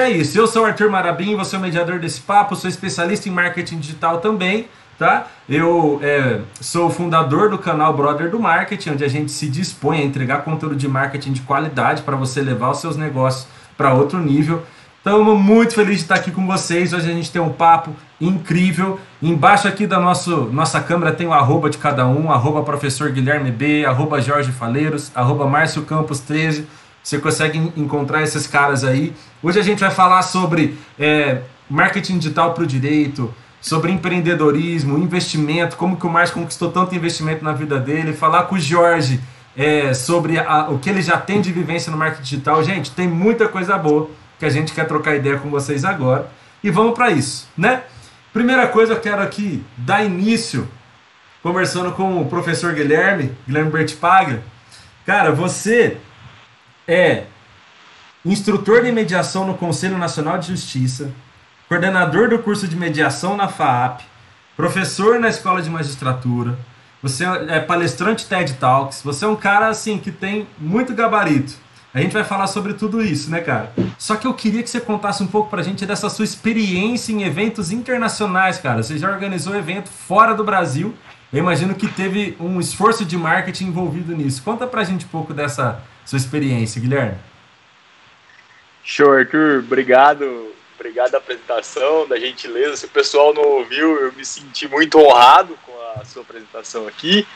É isso. Eu sou o Arthur Marabim, você é o mediador desse papo, sou especialista em marketing digital também, tá? Eu é, sou fundador do canal Brother do Marketing, onde a gente se dispõe a entregar conteúdo de marketing de qualidade para você levar os seus negócios para outro nível. Estamos muito felizes de estar aqui com vocês. Hoje a gente tem um papo incrível. Embaixo aqui da nosso, nossa câmera tem o arroba de cada um, arroba professor Guilherme B, arroba Jorge Faleiros, arroba Márcio Campos 13. Você consegue encontrar esses caras aí. Hoje a gente vai falar sobre é, marketing digital para o direito, sobre empreendedorismo, investimento, como que o Márcio conquistou tanto investimento na vida dele, falar com o Jorge é, sobre a, o que ele já tem de vivência no marketing digital. Gente, tem muita coisa boa que a gente quer trocar ideia com vocês agora. E vamos para isso, né? Primeira coisa, eu quero aqui dar início conversando com o professor Guilherme, Guilherme Bertipaglia. Cara, você é instrutor de mediação no Conselho Nacional de Justiça, coordenador do curso de mediação na FAAP, professor na Escola de Magistratura, você é palestrante TED Talks, você é um cara assim que tem muito gabarito. A gente vai falar sobre tudo isso, né, cara? Só que eu queria que você contasse um pouco pra gente dessa sua experiência em eventos internacionais, cara. Você já organizou evento fora do Brasil. Eu imagino que teve um esforço de marketing envolvido nisso. Conta pra gente um pouco dessa sua experiência, Guilherme. Show, Arthur. Obrigado. Obrigado a apresentação, da gentileza. Se o pessoal não ouviu, eu me senti muito honrado com a sua apresentação aqui.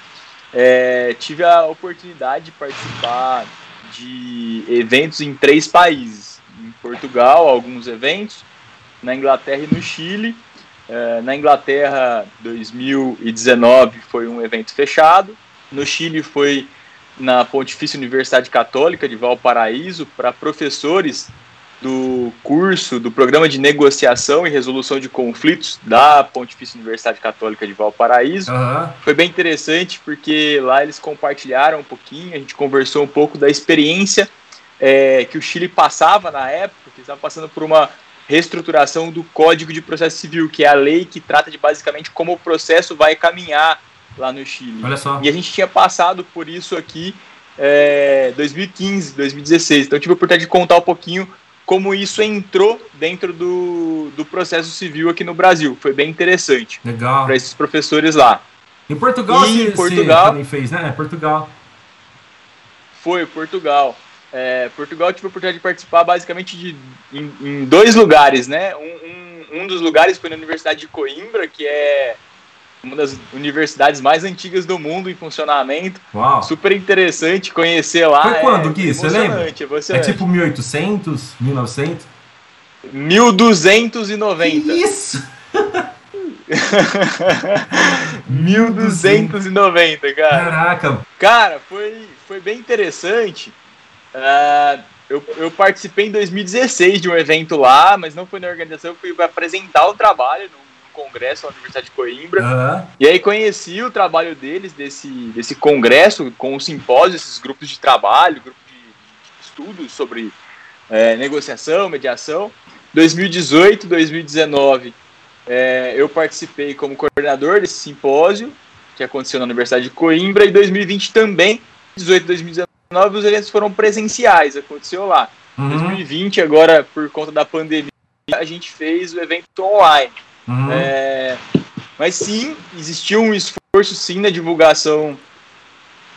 É, tive a oportunidade de participar de eventos em três países. Em Portugal, alguns eventos, na Inglaterra e no Chile. É, na Inglaterra, 2019 foi um evento fechado. No Chile foi na Pontifícia Universidade Católica de Valparaíso para professores do curso do Programa de Negociação e Resolução de Conflitos da Pontifícia Universidade Católica de Valparaíso. Uhum. Foi bem interessante porque lá eles compartilharam um pouquinho, a gente conversou um pouco da experiência é, que o Chile passava na época, que estava passando por uma reestruturação do Código de Processo Civil, que é a lei que trata de basicamente como o processo vai caminhar lá no Chile. Olha só. E a gente tinha passado por isso aqui é, 2015, 2016. Então eu tive a oportunidade de contar um pouquinho como isso entrou dentro do, do processo civil aqui no Brasil. Foi bem interessante. Legal. Para esses professores lá. Em Portugal, e em Portugal também fez, né? É Portugal. Foi, Portugal. É, Portugal tive a oportunidade de participar basicamente de, em, em dois lugares, né? Um, um, um dos lugares foi na Universidade de Coimbra, que é uma das universidades mais antigas do mundo em funcionamento. Uau. Super interessante conhecer lá. Foi quando, é, Gui? Você lembra? É, é tipo 1800, 1900? 1290. Isso! 1290, cara. Caraca! Cara, foi, foi bem interessante. Uh, eu, eu, participei em 2016 de um evento lá, mas não foi na organização, eu fui apresentar o trabalho no congresso na Universidade de Coimbra. Uhum. E aí conheci o trabalho deles, desse, desse congresso, com o simpósio, esses grupos de trabalho, grupo de, de estudos sobre é, negociação, mediação. 2018, 2019, é, eu participei como coordenador desse simpósio, que aconteceu na Universidade de Coimbra, e 2020 também, 18 2019, os eventos foram presenciais, aconteceu lá. Uhum. 2020, agora, por conta da pandemia, a gente fez o evento online. Uhum. É, mas sim, existiu um esforço sim na divulgação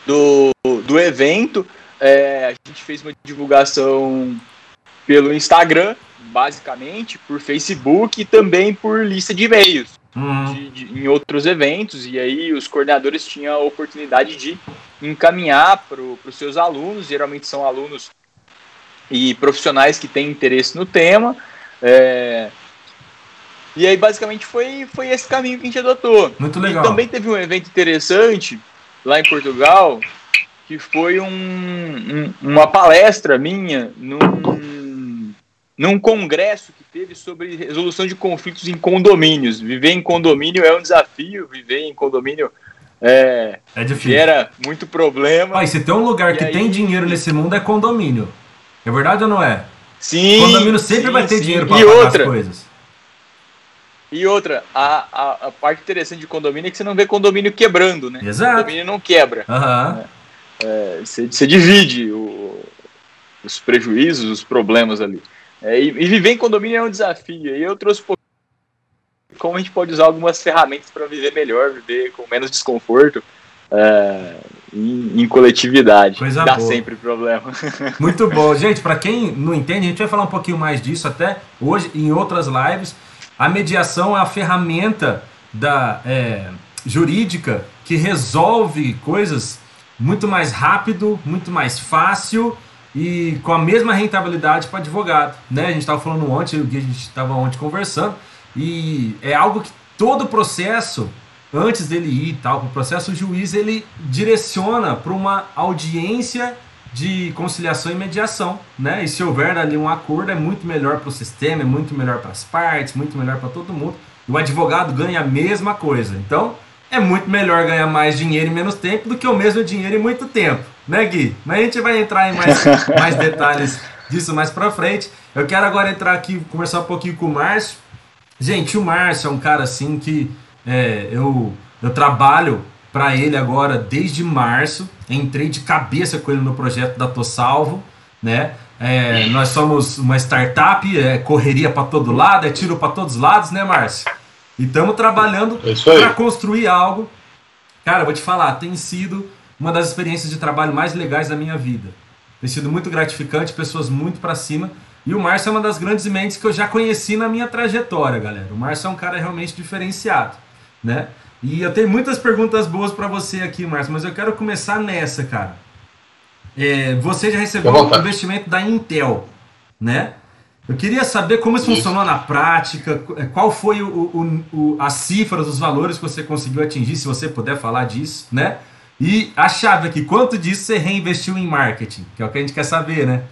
do, do evento. É, a gente fez uma divulgação pelo Instagram, basicamente, por Facebook e também por lista de e-mails uhum. em outros eventos. E aí os coordenadores tinham a oportunidade de encaminhar para os seus alunos, geralmente são alunos e profissionais que têm interesse no tema. É, e aí, basicamente, foi, foi esse caminho que a gente adotou. Muito legal. E também teve um evento interessante lá em Portugal, que foi um, um, uma palestra minha num, num congresso que teve sobre resolução de conflitos em condomínios. Viver em condomínio é um desafio, viver em condomínio é, é difícil. gera muito problema. Pai, se tem um lugar que aí... tem dinheiro nesse mundo é condomínio. É verdade ou não é? Sim. Condomínio sempre sim, vai ter sim. dinheiro para pagar outra, as coisas. E outra, a, a, a, parte interessante de condomínio é que você não vê condomínio quebrando, né? Exato. O condomínio não quebra. Uhum. Né? É, você, você, divide o, os prejuízos, os problemas ali. É, e, e, viver em condomínio é um desafio. E eu trouxe um como a gente pode usar algumas ferramentas para viver melhor, viver com menos desconforto. É, em, em, coletividade. Coisa Dá boa. sempre problema. Muito bom. Gente, para quem não entende, a gente vai falar um pouquinho mais disso até hoje em outras lives. A mediação é a ferramenta da é, jurídica que resolve coisas muito mais rápido, muito mais fácil e com a mesma rentabilidade para advogado. Né? A gente estava falando ontem, o que a gente estava ontem conversando, e é algo que todo processo antes dele ir tal para o processo, o juiz ele direciona para uma audiência de conciliação e mediação, né? E se houver ali um acordo, é muito melhor para o sistema, é muito melhor para as partes, muito melhor para todo mundo. E o advogado ganha a mesma coisa. Então, é muito melhor ganhar mais dinheiro em menos tempo do que o mesmo dinheiro em muito tempo, né, Gui? Mas a gente vai entrar em mais, mais detalhes disso mais para frente. Eu quero agora entrar aqui, conversar um pouquinho com o Márcio. Gente, o Márcio é um cara assim que é, eu, eu trabalho para ele agora desde março. Entrei de cabeça com ele no projeto da Tô Salvo, né? É, nós somos uma startup, é correria para todo lado, é tiro para todos os lados, né, Márcio? E estamos trabalhando É para construir algo. Cara, vou te falar, tem sido uma das experiências de trabalho mais legais da minha vida. Tem sido muito gratificante, pessoas muito para cima. E o Márcio é uma das grandes mentes que eu já conheci na minha trajetória, galera. O Márcio é um cara realmente diferenciado né? E eu tenho muitas perguntas boas para você aqui, Márcio, mas eu quero começar nessa, cara. É, você já recebeu um investimento da Intel, né? Eu queria saber como isso, isso. funcionou na prática, qual foi o, o, o, as cifras, os valores que você conseguiu atingir, se você puder falar disso, né? E a chave aqui, quanto disso você reinvestiu em marketing? Que é o que a gente quer saber, né?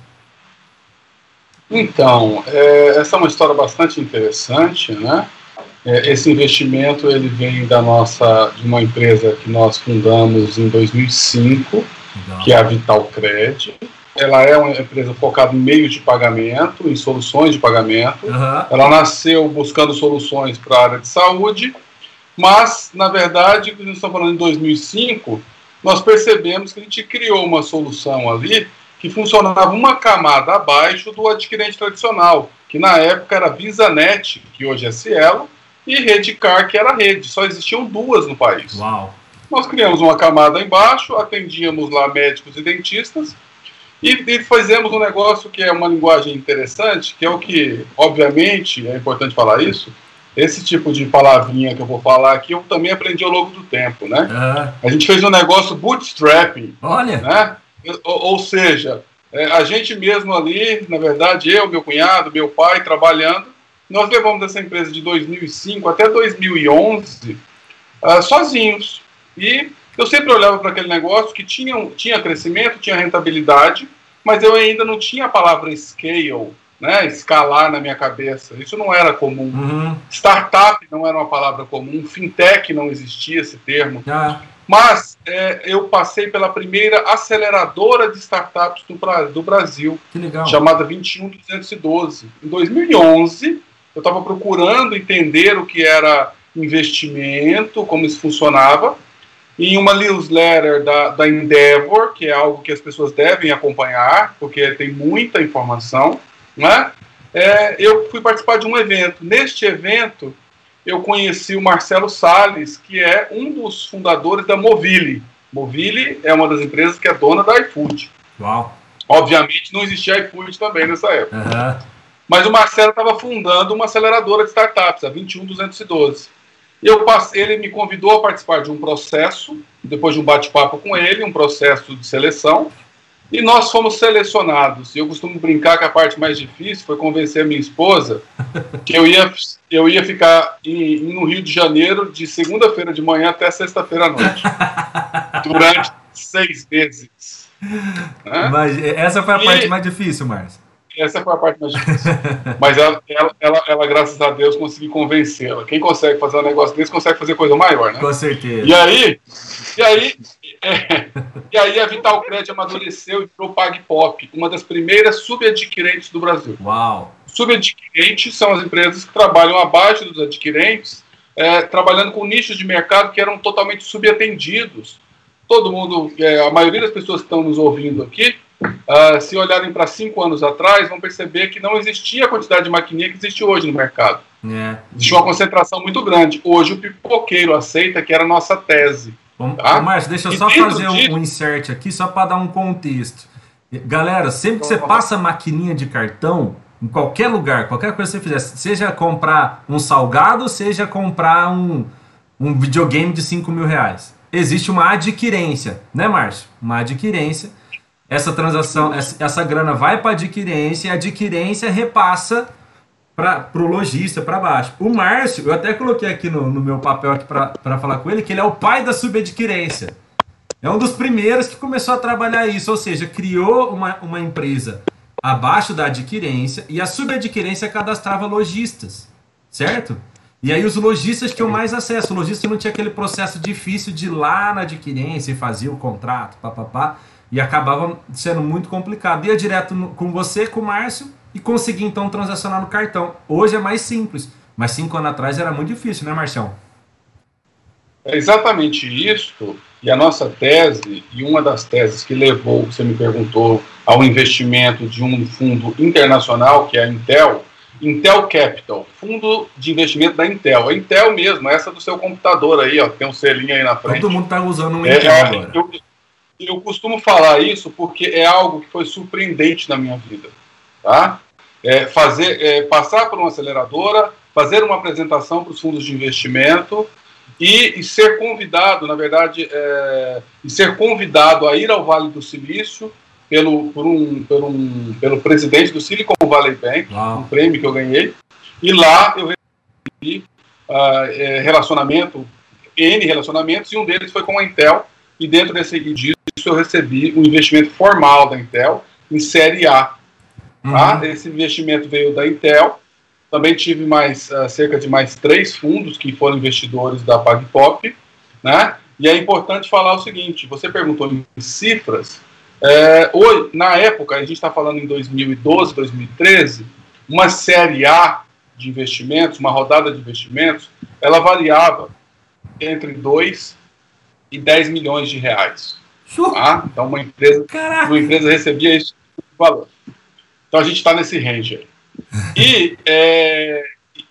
Então, é, essa é uma história bastante interessante, né? É, esse investimento ele vem da nossa de uma empresa que nós fundamos em 2005, Legal. que é a Vital Cred. Ela é uma empresa focada em meio de pagamento, em soluções de pagamento. Uhum. Ela nasceu buscando soluções para a área de saúde, mas na verdade, estamos falando em 2005, nós percebemos que a gente criou uma solução ali que funcionava uma camada abaixo do adquirente tradicional, que na época era VisaNet, que hoje é Cielo, e Redcar, que era rede. Só existiam duas no país. Uau. Nós criamos uma camada embaixo, atendíamos lá médicos e dentistas, e, e fizemos um negócio que é uma linguagem interessante, que é o que, obviamente, é importante falar isso, esse tipo de palavrinha que eu vou falar aqui, eu também aprendi ao longo do tempo, né? A gente fez um negócio bootstrapping. Olha! Né? Ou, ou seja, é, a gente mesmo ali, na verdade, eu, meu cunhado, meu pai, trabalhando, nós levamos essa empresa de 2005 até 2011 uh, sozinhos. E eu sempre olhava para aquele negócio que tinha, tinha crescimento, tinha rentabilidade, mas eu ainda não tinha a palavra scale, né, escalar na minha cabeça. Isso não era comum. Uhum. Startup não era uma palavra comum, fintech não existia esse termo. Ah. Mas é, eu passei pela primeira aceleradora de startups do, do Brasil, chamada 21212. Em 2011, eu estava procurando entender o que era investimento, como isso funcionava, em uma newsletter da, da Endeavor, que é algo que as pessoas devem acompanhar, porque tem muita informação, né? É, eu fui participar de um evento. Neste evento, eu conheci o Marcelo Sales, que é um dos fundadores da Movile. Movile é uma das empresas que é dona da iFood. Uau! Obviamente não existia iFood também nessa época. Uhum. Mas o Marcelo estava fundando uma aceleradora de startups, a 21212. Eu passei, ele me convidou a participar de um processo, depois de um bate-papo com ele, um processo de seleção, e nós fomos selecionados. Eu costumo brincar que a parte mais difícil foi convencer a minha esposa que eu ia, eu ia ficar em, no Rio de Janeiro de segunda-feira de manhã até sexta-feira à noite, durante seis meses. Né? Mas essa foi a e... parte mais difícil, Márcio. Essa foi a parte mais difícil. Mas ela, ela, ela, ela, graças a Deus, consegui convencê-la. Quem consegue fazer um negócio desse consegue fazer coisa maior, né? Com certeza. E aí, e aí, é, e aí a Vital Cred amadureceu e virou PagPop, uma das primeiras subadquirentes do Brasil. Uau! Subadquirentes são as empresas que trabalham abaixo dos adquirentes, é, trabalhando com nichos de mercado que eram totalmente subatendidos. Todo mundo, é, a maioria das pessoas que estão nos ouvindo aqui, uh, se olharem para cinco anos atrás, vão perceber que não existia a quantidade de maquininha que existe hoje no mercado. É. Existe uma concentração muito grande. Hoje o pipoqueiro aceita que era a nossa tese. Bom, tá? Márcio, deixa eu só fazer um, um insert aqui, só para dar um contexto. Galera, sempre que você passa maquininha de cartão, em qualquer lugar, qualquer coisa que você fizer, seja comprar um salgado, seja comprar um, um videogame de 5 mil reais. Existe uma adquirência, né, Márcio? Uma adquirência. Essa transação, essa, essa grana vai para adquirência e a adquirência repassa para o lojista, para baixo. O Márcio, eu até coloquei aqui no, no meu papel para falar com ele, que ele é o pai da subadquirência. É um dos primeiros que começou a trabalhar isso, ou seja, criou uma, uma empresa abaixo da adquirência e a subadquirência cadastrava lojistas, certo? E aí os lojistas tinham mais acesso. O lojista não tinha aquele processo difícil de ir lá na adquirência e fazer o contrato, papapá, e acabava sendo muito complicado. Ia direto no, com você, com o Márcio, e conseguir então transacionar no cartão. Hoje é mais simples, mas cinco anos atrás era muito difícil, né, Marcião? É exatamente isso. E a nossa tese, e uma das teses que levou, você me perguntou, ao investimento de um fundo internacional, que é a Intel, Intel Capital, fundo de investimento da Intel. A Intel mesmo, essa do seu computador aí, ó, tem um selinho aí na frente. Todo mundo está usando um é, Intel é, agora. Eu, eu costumo falar isso porque é algo que foi surpreendente na minha vida, tá? É fazer, é, passar por uma aceleradora, fazer uma apresentação para os fundos de investimento e, e, ser convidado, na verdade, é, e ser convidado a ir ao Vale do Silício pelo, por um, por um, pelo presidente do Silicon Valley Bank, Uau. um prêmio que eu ganhei, e lá eu recebi uh, relacionamento, N relacionamentos, e um deles foi com a Intel, e dentro desse disso eu recebi um investimento formal da Intel em série A. Tá? Uhum. Esse investimento veio da Intel, também tive mais uh, cerca de mais três fundos que foram investidores da PagPop, né? E é importante falar o seguinte: você perguntou em cifras, é, hoje, na época, a gente está falando em 2012, 2013, uma série A de investimentos, uma rodada de investimentos, ela variava entre 2 e 10 milhões de reais. Tá? Então, uma empresa, uma empresa recebia esse valor. Então, a gente está nesse range aí. E, é,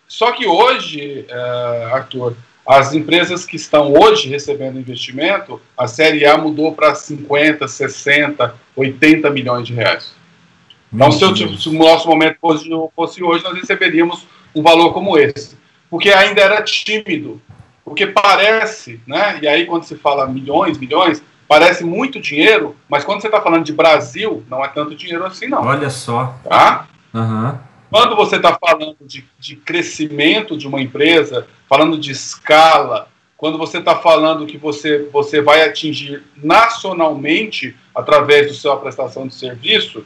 só que hoje, é, Arthur, as empresas que estão hoje recebendo investimento, a Série A mudou para 50, 60, 80 milhões de reais. Então, se, eu, se, o nosso momento fosse, fosse hoje, nós receberíamos um valor como esse. Porque ainda era tímido. Porque parece, né? E aí, quando se fala milhões, milhões, parece muito dinheiro, mas quando você está falando de Brasil, não é tanto dinheiro assim, não. Olha só. Tá? Uhum. Quando você está falando de, de crescimento de uma empresa, falando de escala, quando você está falando que você, você vai atingir nacionalmente através da sua prestação de serviço,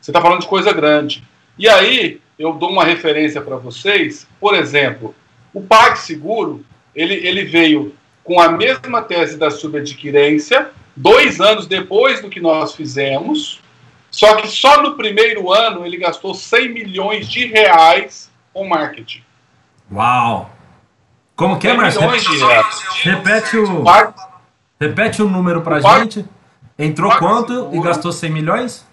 você está falando de coisa grande. E aí, eu dou uma referência para vocês, por exemplo, o PagSeguro, ele, ele veio com a mesma tese da subadquirência, dois anos depois do que nós fizemos, só que só no primeiro ano ele gastou 100 milhões de reais com marketing. Uau! Como que é, Marcelo? Repete o, repete o número pra gente. Entrou quanto e gastou 100 milhões?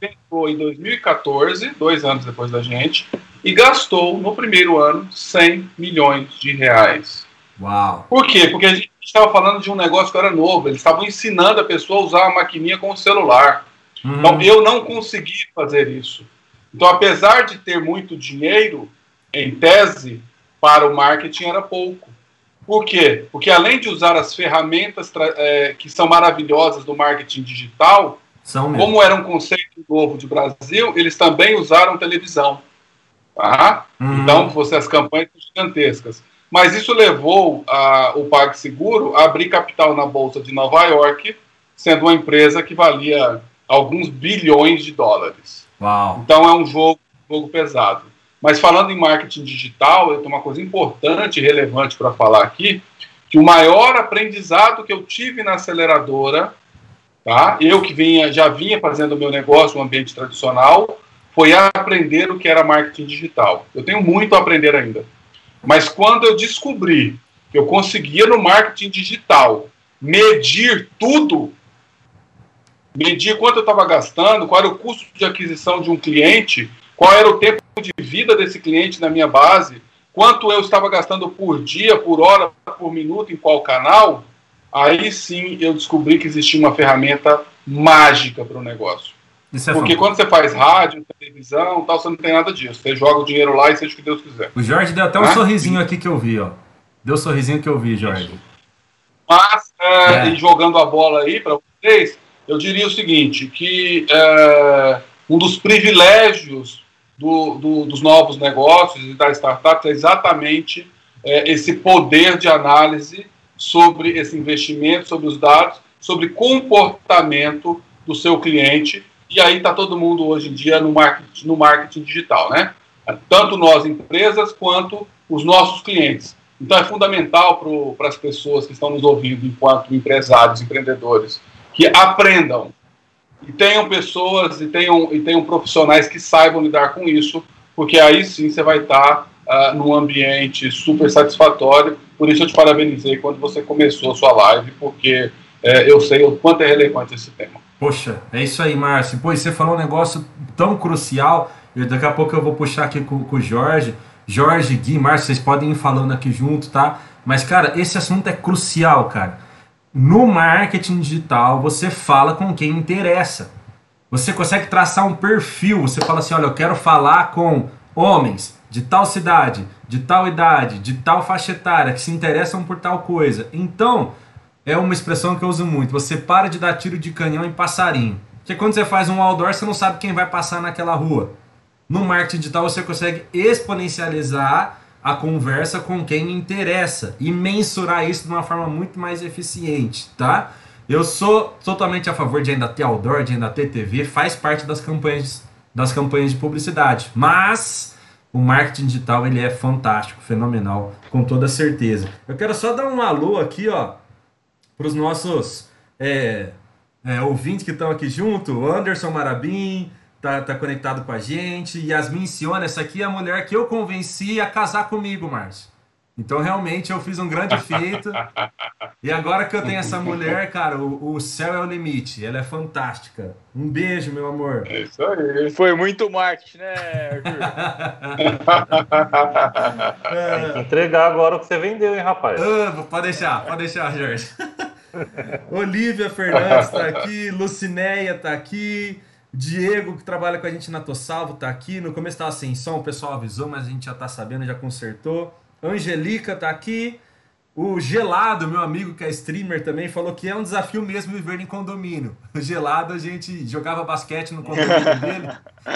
Entrou em 2014, dois anos depois da gente, e gastou no primeiro ano 100 milhões de reais. Uau! Por quê? Porque a gente estava falando de um negócio que era novo. Eles estavam ensinando a pessoa a usar a maquininha com o celular. Uhum. Então, eu não consegui fazer isso. Então, apesar de ter muito dinheiro, em tese, para o marketing era pouco. Por quê? Porque além de usar as ferramentas é, que são maravilhosas do marketing digital, como era um conceito novo de Brasil, eles também usaram televisão. Tá? Uhum. Então, você, as campanhas gigantescas. Mas isso levou a, o PagSeguro a abrir capital na Bolsa de Nova York, sendo uma empresa que valia alguns bilhões de dólares. Uau. Então é um jogo, jogo pesado. Mas falando em marketing digital, eu tenho uma coisa importante e relevante para falar aqui, que o maior aprendizado que eu tive na aceleradora, tá? Eu que vinha, já vinha fazendo o meu negócio no ambiente tradicional, foi aprender o que era marketing digital. Eu tenho muito a aprender ainda. Mas quando eu descobri que eu conseguia no marketing digital medir tudo, medir quanto eu estava gastando, qual era o custo de aquisição de um cliente, qual era o tempo de vida desse cliente na minha base, quanto eu estava gastando por dia, por hora, por minuto, em qual canal, aí sim eu descobri que existia uma ferramenta mágica para o negócio. É Porque quando você faz rádio, televisão, tal, você não tem nada disso. Você joga o dinheiro lá e seja o que Deus quiser. O Jorge deu até um ah? sorrisinho aqui que eu vi, ó. Deu um sorrisinho que eu vi, Jorge. Mas, é, é. e jogando a bola aí para vocês, eu diria o seguinte, que é, um dos privilégios do, do, dos novos negócios e da startup é exatamente é, esse poder de análise sobre esse investimento, sobre os dados, sobre comportamento do seu cliente e aí está todo mundo hoje em dia no marketing, no marketing digital, né? Tanto nós, empresas, quanto os nossos clientes. Então é fundamental para as pessoas que estão nos ouvindo, enquanto empresários, empreendedores, que aprendam e tenham pessoas e tenham, e tenham profissionais que saibam lidar com isso, porque aí sim você vai estar tá, uh, num ambiente super satisfatório. Por isso eu te parabenizei quando você começou a sua live, porque uh, eu sei o quanto é relevante esse tema. Poxa, é isso aí, Márcio. Pô, você falou um negócio tão crucial. E daqui a pouco eu vou puxar aqui com, com o Jorge. Jorge, Gui, Márcio, vocês podem ir falando aqui junto, tá? Mas, cara, esse assunto é crucial, cara. No marketing digital, você fala com quem interessa. Você consegue traçar um perfil. Você fala assim: olha, eu quero falar com homens de tal cidade, de tal idade, de tal faixa etária, que se interessam por tal coisa. Então, é uma expressão que eu uso muito. Você para de dar tiro de canhão em passarinho. Porque quando você faz um outdoor, você não sabe quem vai passar naquela rua. No marketing digital, você consegue exponencializar a conversa com quem interessa e mensurar isso de uma forma muito mais eficiente, tá? Eu sou totalmente a favor de ainda ter outdoor, de ainda ter TV, faz parte das campanhas, das campanhas de publicidade. Mas o marketing digital ele é fantástico, fenomenal, com toda certeza. Eu quero só dar um alô aqui, ó, para os nossos é, é, ouvintes que estão aqui junto. Anderson Marabim tá, tá conectado com a gente. Yasmin Siona, essa aqui é a mulher que eu convenci a casar comigo, Márcio. Então, realmente, eu fiz um grande feito. e agora que eu tenho essa mulher, cara, o, o, céu é o limite. Ela é fantástica. Um beijo, meu amor. É isso aí. Foi muito marketing, né, Arthur? é. Tem que entregar agora o que você vendeu, hein, rapaz? Ah, pode deixar, pode deixar, Jorge. Olivia Fernandes está aqui, Lucinéia está aqui, Diego, que trabalha com a gente na Tossalvo, está aqui. No começo estava sem som, o pessoal avisou, mas a gente já está sabendo, já consertou. Angelica está aqui. O Gelado, meu amigo que é streamer também, falou que é um desafio mesmo viver em condomínio. O Gelado, a gente jogava basquete no condomínio dele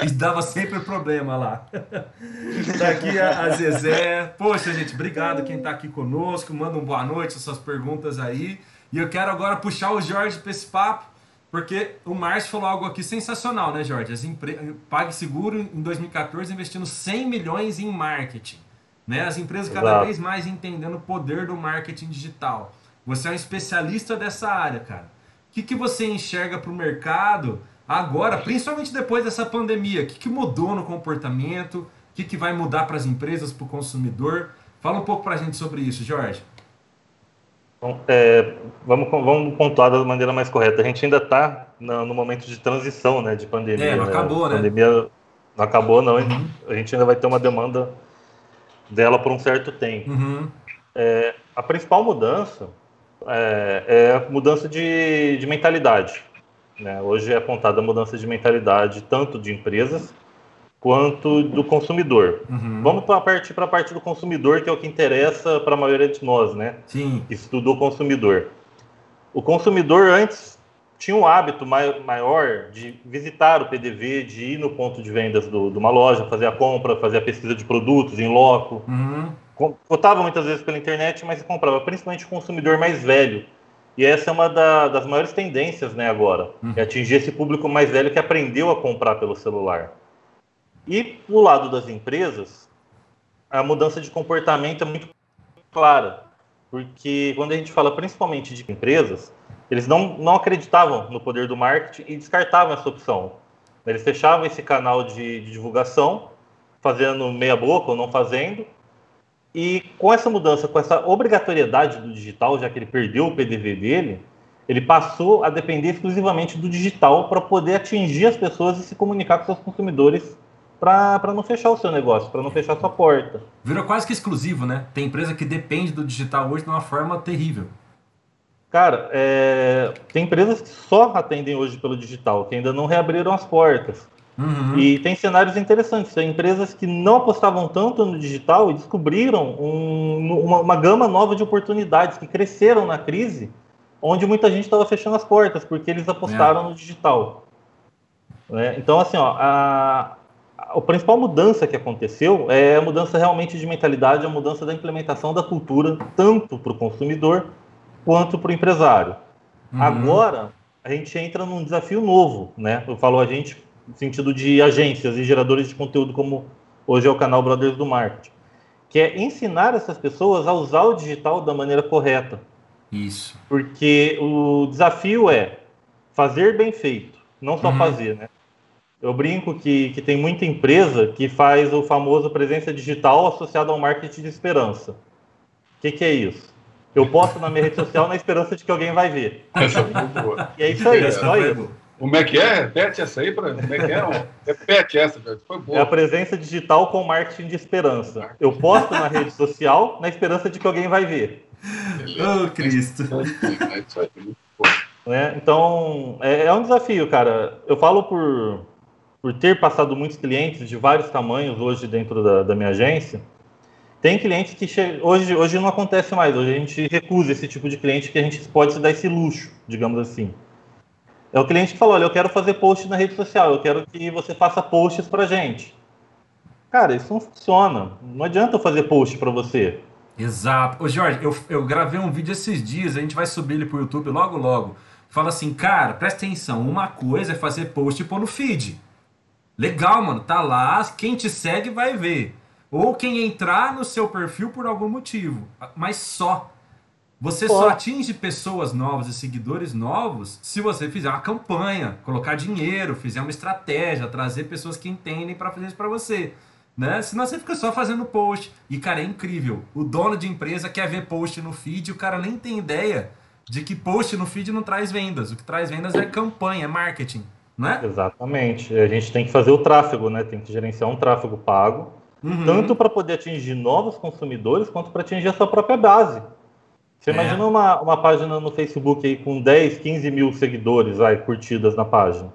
e dava sempre problema lá. tá aqui a, a Zezé. Poxa, gente, obrigado quem tá aqui conosco. Manda um boa noite, suas perguntas aí. E eu quero agora puxar o Jorge para esse papo, porque o Márcio falou algo aqui sensacional, né, Jorge? As empre... PagSeguro, em 2014, investindo 100 milhões em marketing. Né? As empresas cada Exato. vez mais entendendo o poder do marketing digital. Você é um especialista dessa área, cara. O que, que você enxerga para o mercado agora, principalmente depois dessa pandemia? O que, que mudou no comportamento? O que, que vai mudar para as empresas, para o consumidor? Fala um pouco para a gente sobre isso, Jorge. Então, é, vamos, vamos pontuar da maneira mais correta. A gente ainda está no, no, momento de transição né, de pandemia. É, não né? acabou, né? A pandemia não acabou, não. Uhum. A gente ainda vai ter uma demanda dela por um certo tempo. Uhum. É, a principal mudança é, é a mudança de, de mentalidade. Né? Hoje é apontada a mudança de mentalidade tanto de empresas quanto do consumidor. Uhum. Vamos para partir para a parte do consumidor, que é o que interessa para a maioria de nós, né? Sim. Que estudou consumidor. O consumidor antes tinha um hábito maior de visitar o PDV, de ir no ponto de vendas do, de uma loja, fazer a compra, fazer a pesquisa de produtos em loco. Uhum. Cotava muitas vezes pela internet, mas comprava principalmente o consumidor mais velho. E essa é uma da, das maiores tendências né, agora, uhum. é atingir esse público mais velho que aprendeu a comprar pelo celular. E do lado das empresas, a mudança de comportamento é muito clara, porque quando a gente fala principalmente de empresas, eles não, não acreditavam no poder do marketing e descartavam essa opção. Eles fechavam esse canal de, de divulgação, fazendo meia boca ou não fazendo, e com essa mudança, com essa obrigatoriedade do digital, já que ele perdeu o PDV dele, ele passou a depender exclusivamente do digital para poder atingir as pessoas e se comunicar com seus consumidores para não fechar o seu negócio, para não fechar a sua porta. Virou quase que exclusivo, né? Tem empresa que depende do digital hoje de uma forma terrível. Cara, é... tem empresas que só atendem hoje pelo digital, que ainda não reabriram as portas. Uhum. E tem cenários interessantes. Tem empresas que não apostavam tanto no digital e descobriram um, uma, uma, gama nova de oportunidades que cresceram na crise, onde muita gente estava fechando as portas, porque eles apostaram é. no digital. Né? Então, assim, ó, a, a, principal mudança que aconteceu é a mudança realmente de mentalidade, a mudança da implementação da cultura, tanto para o consumidor quanto para o empresário. Uhum. Agora, a gente entra num desafio novo, né? Eu falo a gente no sentido de agências e geradores de conteúdo, como hoje é o canal Brothers do Marketing, que é ensinar essas pessoas a usar o digital da maneira correta. Isso. Porque o desafio é fazer bem feito, não só uhum. fazer, né? Eu brinco que, que tem muita empresa que faz o famoso presença digital associado ao marketing de esperança. O que, que é isso? Eu posto na minha rede social na esperança de que alguém vai ver. Essa é muito boa. E é isso aí, é só isso. Como é que é? Repete essa aí para. Como é que é? Repete essa, foi boa. É a presença digital com marketing de esperança. Eu posto na rede social na esperança de que alguém vai ver. Ô, oh, Cristo. É, então, é, é, um desafio, cara. Eu falo por, por ter passado muitos clientes de vários tamanhos hoje dentro da, da minha agência. Tem clientes que che... hoje, hoje não acontece mais. Hoje a gente recusa esse tipo de cliente que a gente pode se dar esse luxo, digamos assim. É o cliente que falou: olha, eu quero fazer post na rede social, eu quero que você faça posts para gente. Cara, isso não funciona. Não adianta eu fazer post para você. Exato. Ô, Jorge, eu, eu gravei um vídeo esses dias, a gente vai subir ele pro YouTube logo logo. Fala assim, cara, presta atenção, uma coisa é fazer post e pôr no feed. Legal, mano, tá lá, quem te segue vai ver. Ou quem entrar no seu perfil por algum motivo. Mas só. Você Pô. só atinge pessoas novas e seguidores novos se você fizer uma campanha, colocar dinheiro, fizer uma estratégia, trazer pessoas que entendem para fazer isso para você. Né? Senão você fica só fazendo post. E, cara, é incrível. O dono de empresa quer ver post no feed e o cara nem tem ideia de que post no feed não traz vendas. O que traz vendas é campanha, é marketing. Né? Exatamente. A gente tem que fazer o tráfego, né? Tem que gerenciar um tráfego pago, uhum. tanto para poder atingir novos consumidores, quanto para atingir a sua própria base. Você é. imagina uma, uma página no Facebook aí com 10, 15 mil seguidores, aí, curtidas na página.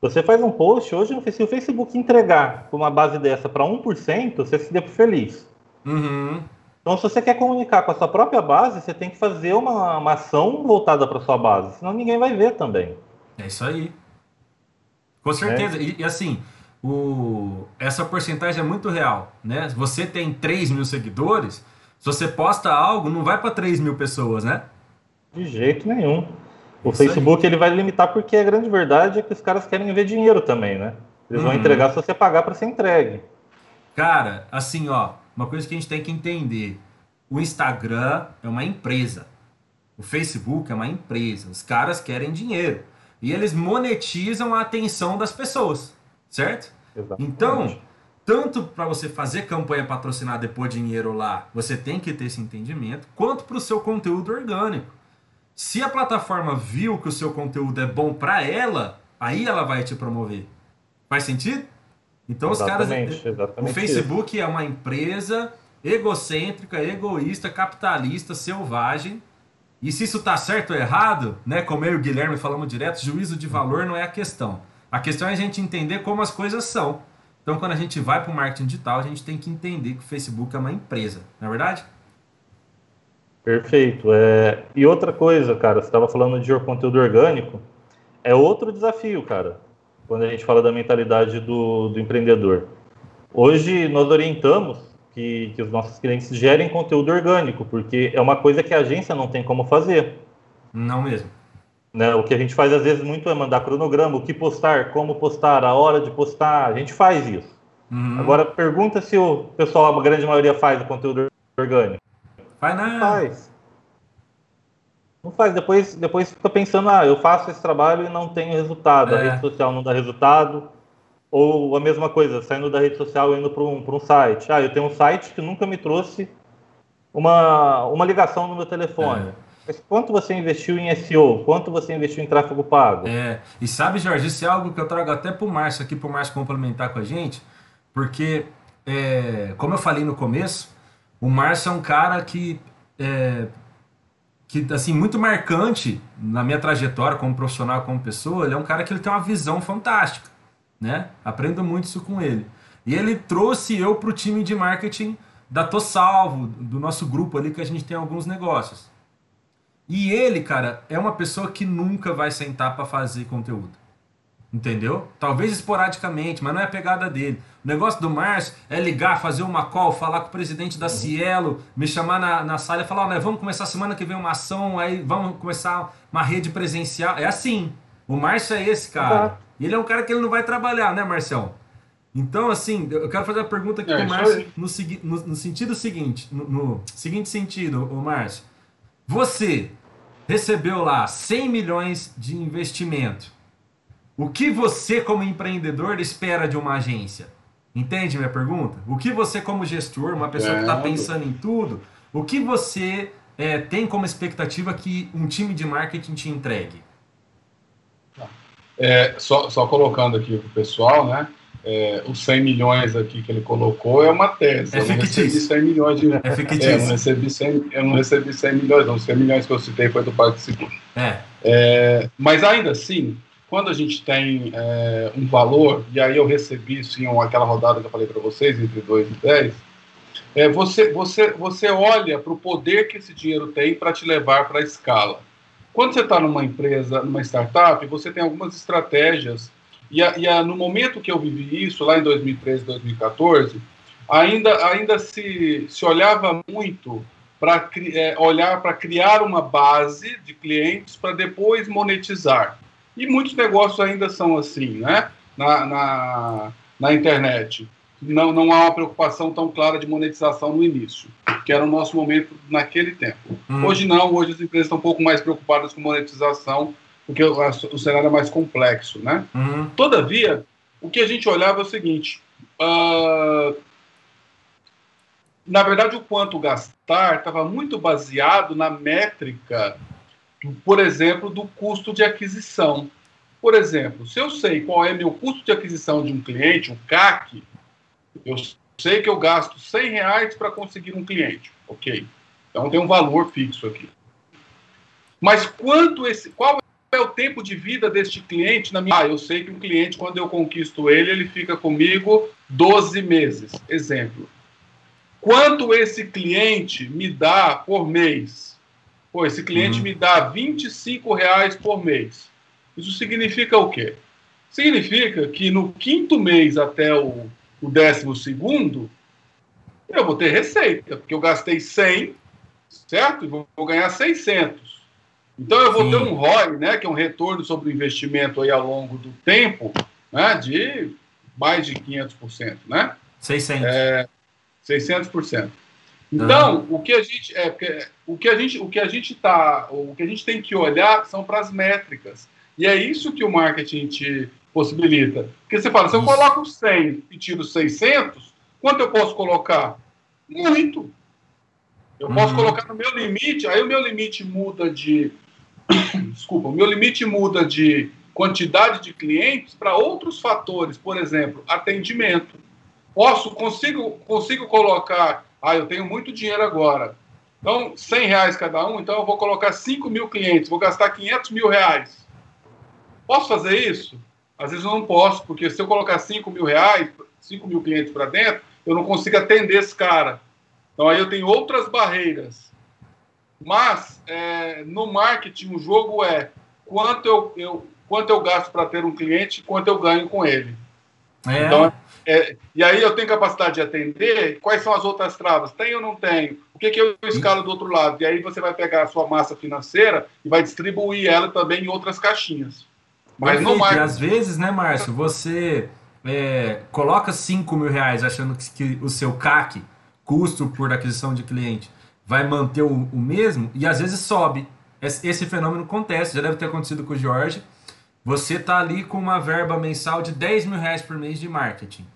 Você faz um post hoje, se o Facebook entregar uma base dessa para 1%, você se dê por feliz. Uhum. Então, se você quer comunicar com a sua própria base, você tem que fazer uma, uma ação voltada para sua base, senão ninguém vai ver também. É isso aí. Com certeza. É. E, e, assim, o, essa porcentagem é muito real. Né? Você tem 3 mil seguidores, se você posta algo, não vai para 3 mil pessoas, né? De jeito nenhum. O Isso Facebook aí. ele vai limitar porque a grande verdade é que os caras querem ver dinheiro também, né? Eles uhum. vão entregar se você pagar para ser entregue. Cara, assim, ó, uma coisa que a gente tem que entender: o Instagram é uma empresa, o Facebook é uma empresa. Os caras querem dinheiro e eles monetizam a atenção das pessoas, certo? Exatamente. Então, tanto para você fazer campanha patrocinada e pôr dinheiro lá, você tem que ter esse entendimento, quanto para o seu conteúdo orgânico. Se a plataforma viu que o seu conteúdo é bom para ela, aí ela vai te promover. Faz sentido? Então exatamente, os caras. Exatamente o Facebook isso. é uma empresa egocêntrica, egoísta, capitalista, selvagem. E se isso tá certo ou errado, né? Como eu e o Guilherme falamos direto, juízo de valor não é a questão. A questão é a gente entender como as coisas são. Então, quando a gente vai para o marketing digital, a gente tem que entender que o Facebook é uma empresa, não é verdade? Perfeito. É... E outra coisa, cara, você estava falando de conteúdo orgânico, é outro desafio, cara, quando a gente fala da mentalidade do, do empreendedor. Hoje, nós orientamos que, que os nossos clientes gerem conteúdo orgânico, porque é uma coisa que a agência não tem como fazer. Não mesmo. Né? O que a gente faz às vezes muito é mandar cronograma, o que postar, como postar, a hora de postar, a gente faz isso. Uhum. Agora pergunta se o pessoal, a grande maioria faz o conteúdo orgânico. Faz não. Faz. Não faz, depois, depois fica pensando, ah, eu faço esse trabalho e não tenho resultado, é. a rede social não dá resultado. Ou a mesma coisa, saindo da rede social e indo para um, um site. Ah, eu tenho um site que nunca me trouxe uma, uma ligação no meu telefone. É. Mas quanto você investiu em SEO? Quanto você investiu em tráfego pago? É, e sabe, Jorge, isso é algo que eu trago até para o Márcio aqui, para o Márcio complementar com a gente, porque, é, como eu falei no começo, o Márcio é um cara que, é, que, assim, muito marcante na minha trajetória como profissional, como pessoa, ele é um cara que ele tem uma visão fantástica, né? Aprendo muito isso com ele. E ele trouxe eu para o time de marketing da Tô Salvo, do nosso grupo ali, que a gente tem alguns negócios. E ele, cara, é uma pessoa que nunca vai sentar para fazer conteúdo. Entendeu? Talvez esporadicamente, mas não é a pegada dele. O negócio do Márcio é ligar, fazer uma call, falar com o presidente da Cielo, me chamar na, na sala e falar: né, vamos começar semana que vem uma ação, aí vamos começar uma rede presencial. É assim. O Márcio é esse, cara. E ele é um cara que ele não vai trabalhar, né, Marcião? Então, assim, eu quero fazer uma pergunta aqui é, pro Márcio no, no, no, sentido seguinte: no, no seguinte sentido, o Márcio. Você recebeu lá 100 milhões de investimento. O que você, como empreendedor, espera de uma agência? Entende minha pergunta? O que você, como gestor, uma pessoa que está pensando em tudo, o que você é, tem como expectativa que um time de marketing te entregue? É, só, só colocando aqui para o pessoal, né? é, os 100 milhões aqui que ele colocou é uma tese. É eu não recebi 100 milhões de. É fictício. É, eu, não recebi 100, eu não recebi 100 milhões, não. Os 100 milhões que eu citei foi do Parque Seguro. É. é. mas ainda assim, quando a gente tem é, um valor, e aí eu recebi sim aquela rodada que eu falei para vocês, entre 2 e 10, é, você, você, você olha para o poder que esse dinheiro tem para te levar para a escala. Quando você está numa empresa, numa startup, você tem algumas estratégias e, a, e a, no momento que eu vivi isso, lá em 2013, 2014, ainda, ainda se, se olhava muito para é, olhar para criar uma base de clientes para depois monetizar. E muitos negócios ainda são assim, né? Na, na, na internet. Não, não há uma preocupação tão clara de monetização no início, que era o nosso momento naquele tempo. Hum. Hoje não, hoje as empresas estão um pouco mais preocupadas com monetização porque o, o cenário é mais complexo, né? Uhum. Todavia, o que a gente olhava é o seguinte: uh, na verdade, o quanto gastar estava muito baseado na métrica, por exemplo, do custo de aquisição. Por exemplo, se eu sei qual é meu custo de aquisição de um cliente, o CAC, eu sei que eu gasto 100 reais para conseguir um cliente, ok? Então tem um valor fixo aqui. Mas quanto esse, qual é o tempo de vida deste cliente na minha. Ah, eu sei que um cliente, quando eu conquisto ele, ele fica comigo 12 meses. Exemplo. Quanto esse cliente me dá por mês? Pô, esse cliente uhum. me dá 25 reais por mês. Isso significa o quê? Significa que no quinto mês até o, o décimo segundo, eu vou ter receita, porque eu gastei 100, certo? E vou, vou ganhar 600. Então eu vou Sim. ter um ROI, né, que é um retorno sobre o investimento aí ao longo do tempo, né, de mais de 500%, né? 600. É, 600%. Então, uhum. o que a gente é, o que a gente o que a gente tá, o que a gente tem que olhar são para as métricas. E é isso que o marketing te possibilita. Porque você fala, se eu coloco 100 e tiro 600, quanto eu posso colocar? Muito. Eu posso uhum. colocar no meu limite, aí o meu limite muda de desculpa, o meu limite muda de quantidade de clientes para outros fatores, por exemplo, atendimento. Posso, consigo, consigo colocar, ah, eu tenho muito dinheiro agora, então 100 reais cada um, então eu vou colocar 5 mil clientes, vou gastar 500 mil reais. Posso fazer isso? Às vezes eu não posso, porque se eu colocar 5 mil reais, 5 mil clientes para dentro, eu não consigo atender esse cara. Então aí eu tenho outras barreiras. Mas é, no marketing o jogo é quanto eu, eu quanto eu gasto para ter um cliente e quanto eu ganho com ele. É. Então, é, e aí eu tenho capacidade de atender. Quais são as outras travas? Tenho ou não tenho? O que, que eu escalo do outro lado? E aí você vai pegar a sua massa financeira e vai distribuir ela também em outras caixinhas. Mas no marketing... às vezes, né, Márcio, você é, coloca 5 mil reais achando que, o seu CAC, custo por aquisição de cliente, vai manter o, o mesmo e às vezes sobe. Esse, esse, fenômeno acontece, já deve ter acontecido com o Jorge. Você está ali com uma verba mensal de 10 mil reais por mês de marketing.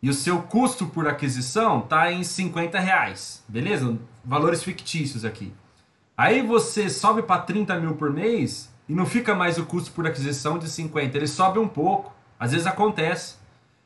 E o seu custo por aquisição está em 50 reais. Beleza? Valores fictícios aqui. Aí você sobe para 30 mil por mês e não fica mais o custo por aquisição de 50, ele sobe um pouco. Às vezes acontece.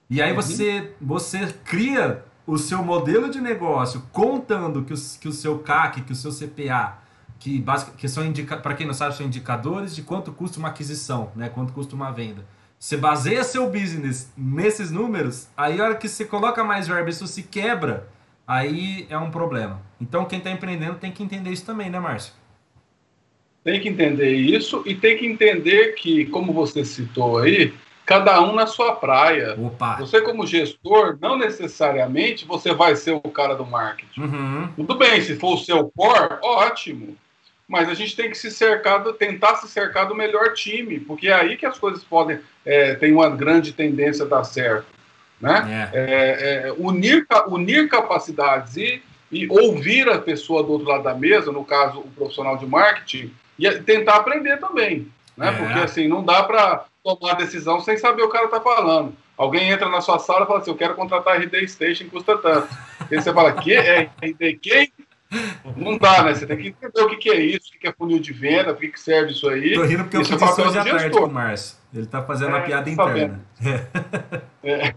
E aí uhum. você, você cria o seu modelo de negócio contando que, os, que o seu CAC, que o seu CPA, que, basic, que são para quem não sabe, são indicadores de quanto custa uma aquisição, né? quanto custa uma venda. Você baseia seu business nesses números, aí a hora que você coloca mais verba, isso se quebra, aí é um problema. Então quem está empreendendo tem que entender isso também, né, Márcio? Tem que entender isso e tem que entender que, como você citou aí, cada um na sua praia. Opa. Você, como gestor, não necessariamente você vai ser o cara do marketing. Uhum. Tudo bem, se for o seu core, ótimo. Mas a gente tem que se cercar, tentar se cercar do melhor time, porque é aí que as coisas podem é, tem uma grande tendência a dar certo. Né? É. É, é unir, unir capacidades e, e ouvir a pessoa do outro lado da mesa, no caso, o profissional de marketing, e tentar aprender também. Né? É. Porque assim, não dá para tomar decisão sem saber o o cara está falando. Alguém entra na sua sala e fala assim: Eu quero contratar a RD Station, custa tanto. E você fala: Que? É RD quem? Não dá, né? Você tem que entender o que, que é isso, o que, que é funil de venda, por que, que serve isso aí. Tô rindo porque eu fiz isso hoje à tarde com o Márcio. Ele tá fazendo é, uma piada interna. É. É.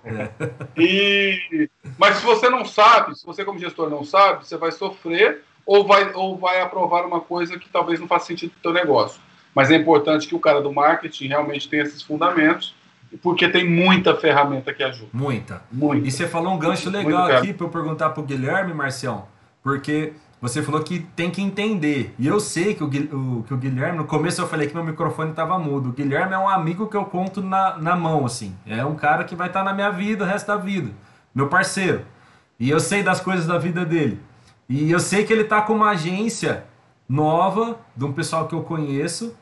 E... Mas se você não sabe, se você como gestor não sabe, você vai sofrer ou vai, ou vai aprovar uma coisa que talvez não faça sentido para o teu negócio. Mas é importante que o cara do marketing realmente tenha esses fundamentos, porque tem muita ferramenta que ajuda. Muita. Muita. E você falou um gancho legal aqui para eu perguntar para o Guilherme, Marcião, porque você falou que tem que entender. E eu sei que o, o, que o Guilherme, no começo eu falei que meu microfone estava mudo. O Guilherme é um amigo que eu conto na, na mão, assim. É um cara que vai estar tá na minha vida o resto da vida. Meu parceiro. E eu sei das coisas da vida dele. E eu sei que ele está com uma agência nova, de um pessoal que eu conheço,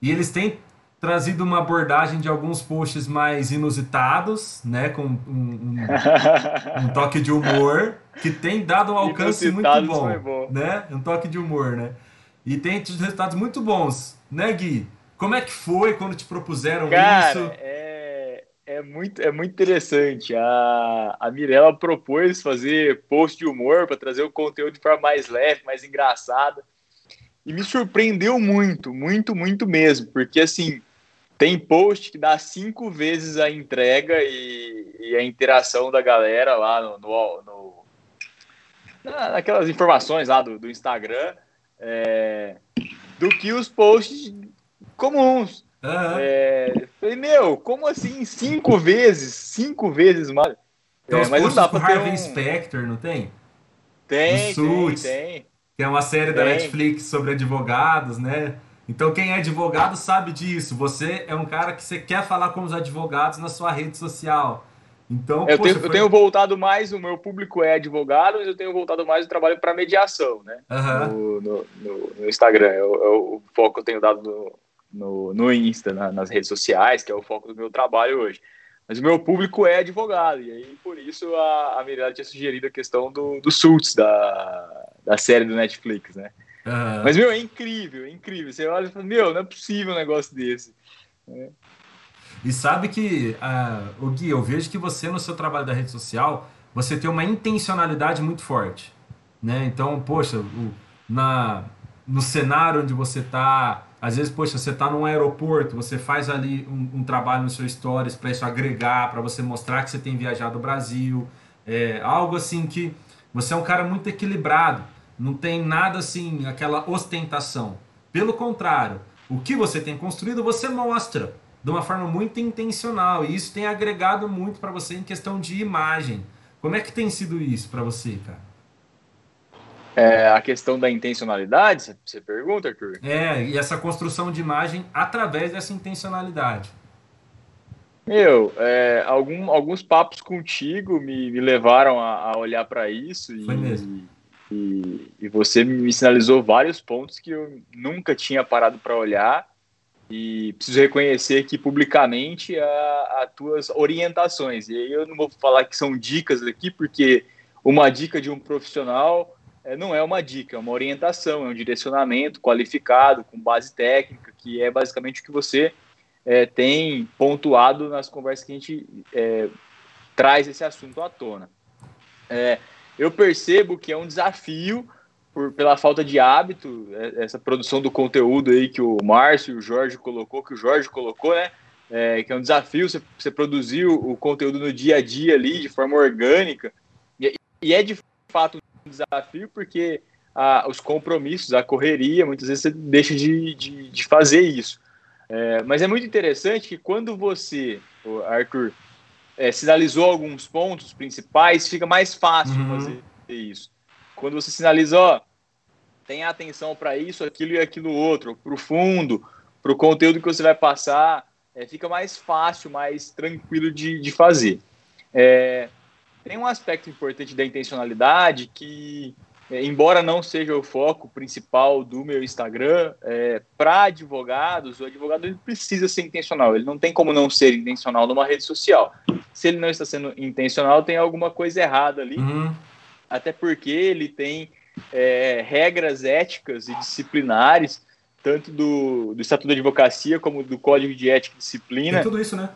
e eles têm trazido uma abordagem de alguns posts mais inusitados, né, com um, um, um toque de humor, que tem dado um alcance muito bom, bom, né? Um toque de humor, né? E tem resultados muito bons, né, Gui? Como é que foi quando te propuseram Cara, isso? É, é, muito, é muito interessante. A, a Mirella propôs fazer post de humor para trazer o conteúdo de forma mais leve, mais engraçada. E me surpreendeu muito, muito, muito mesmo, porque assim, tem post que dá cinco vezes a entrega e, e a interação da galera lá no, no, no naquelas informações lá do, do Instagram é, do que os posts comuns. Uhum. É, falei, meu, como assim cinco vezes? Cinco vezes mais? Então, é, mas não dá pra Harvey um... Specter, não tem? Tem, tem, tem que é uma série da Netflix sobre advogados, né? Então quem é advogado sabe disso. Você é um cara que você quer falar com os advogados na sua rede social. Então, eu, poxa, tenho, foi... eu tenho voltado mais, o meu público é advogado, mas eu tenho voltado mais o trabalho para mediação, né? Uhum. No, no, no, no, Instagram. É o, é o, foco que eu tenho dado no, no, no Insta, na, nas redes sociais, que é o foco do meu trabalho hoje. Mas o meu público é advogado, e aí por isso a, a Mirella tinha sugerido a questão do, do Suits, da, da série do Netflix, né? Uhum. Mas, meu, é incrível, é incrível. Você olha e fala, meu, não é possível um negócio desse. É. E sabe que, uh, o Gui, eu vejo que você no seu trabalho da rede social, você tem uma intencionalidade muito forte, né? Então, poxa, o, na, no cenário onde você está às vezes, poxa, você está num aeroporto, você faz ali um, um trabalho no seu stories para isso agregar, para você mostrar que você tem viajado o Brasil. É, algo assim que você é um cara muito equilibrado, não tem nada assim, aquela ostentação. Pelo contrário, o que você tem construído você mostra de uma forma muito intencional e isso tem agregado muito para você em questão de imagem. Como é que tem sido isso para você, cara? É, a questão da intencionalidade, você pergunta, Arthur? É, e essa construção de imagem através dessa intencionalidade. Meu, é, algum, alguns papos contigo me, me levaram a, a olhar para isso. E, Foi mesmo. E, e, você me sinalizou vários pontos que eu nunca tinha parado para olhar. E preciso reconhecer aqui publicamente as tuas orientações. E aí eu não vou falar que são dicas aqui, porque uma dica de um profissional não é uma dica, é uma orientação, é um direcionamento qualificado, com base técnica, que é basicamente o que você é, tem pontuado nas conversas que a gente é, traz esse assunto à tona. É, eu percebo que é um desafio por, pela falta de hábito, é, essa produção do conteúdo aí que o Márcio e o Jorge colocou, que o Jorge colocou, né? É, que é um desafio você, você produzir o, conteúdo no dia a dia ali, de forma orgânica. E, e é de fato desafio porque a, os compromissos, a correria, muitas vezes você deixa de, de, de fazer isso. É, mas é muito interessante que quando você, Arthur, é, sinalizou alguns pontos principais, fica mais fácil uhum. fazer isso. Quando você sinaliza, ó, tenha atenção para isso, aquilo e aquilo outro, para o fundo, para o conteúdo que você vai passar, é, fica mais fácil, mais tranquilo de, de fazer. É, tem um aspecto importante da intencionalidade que, é, embora não seja o foco principal do meu Instagram, é, para advogados, o advogado ele precisa ser intencional, ele não tem como não ser intencional numa rede social. Se ele não está sendo intencional, tem alguma coisa errada ali. Uhum até porque ele tem é, regras éticas e disciplinares, tanto do, do Estatuto da Advocacia como do Código de Ética e Disciplina. Tem tudo isso, né?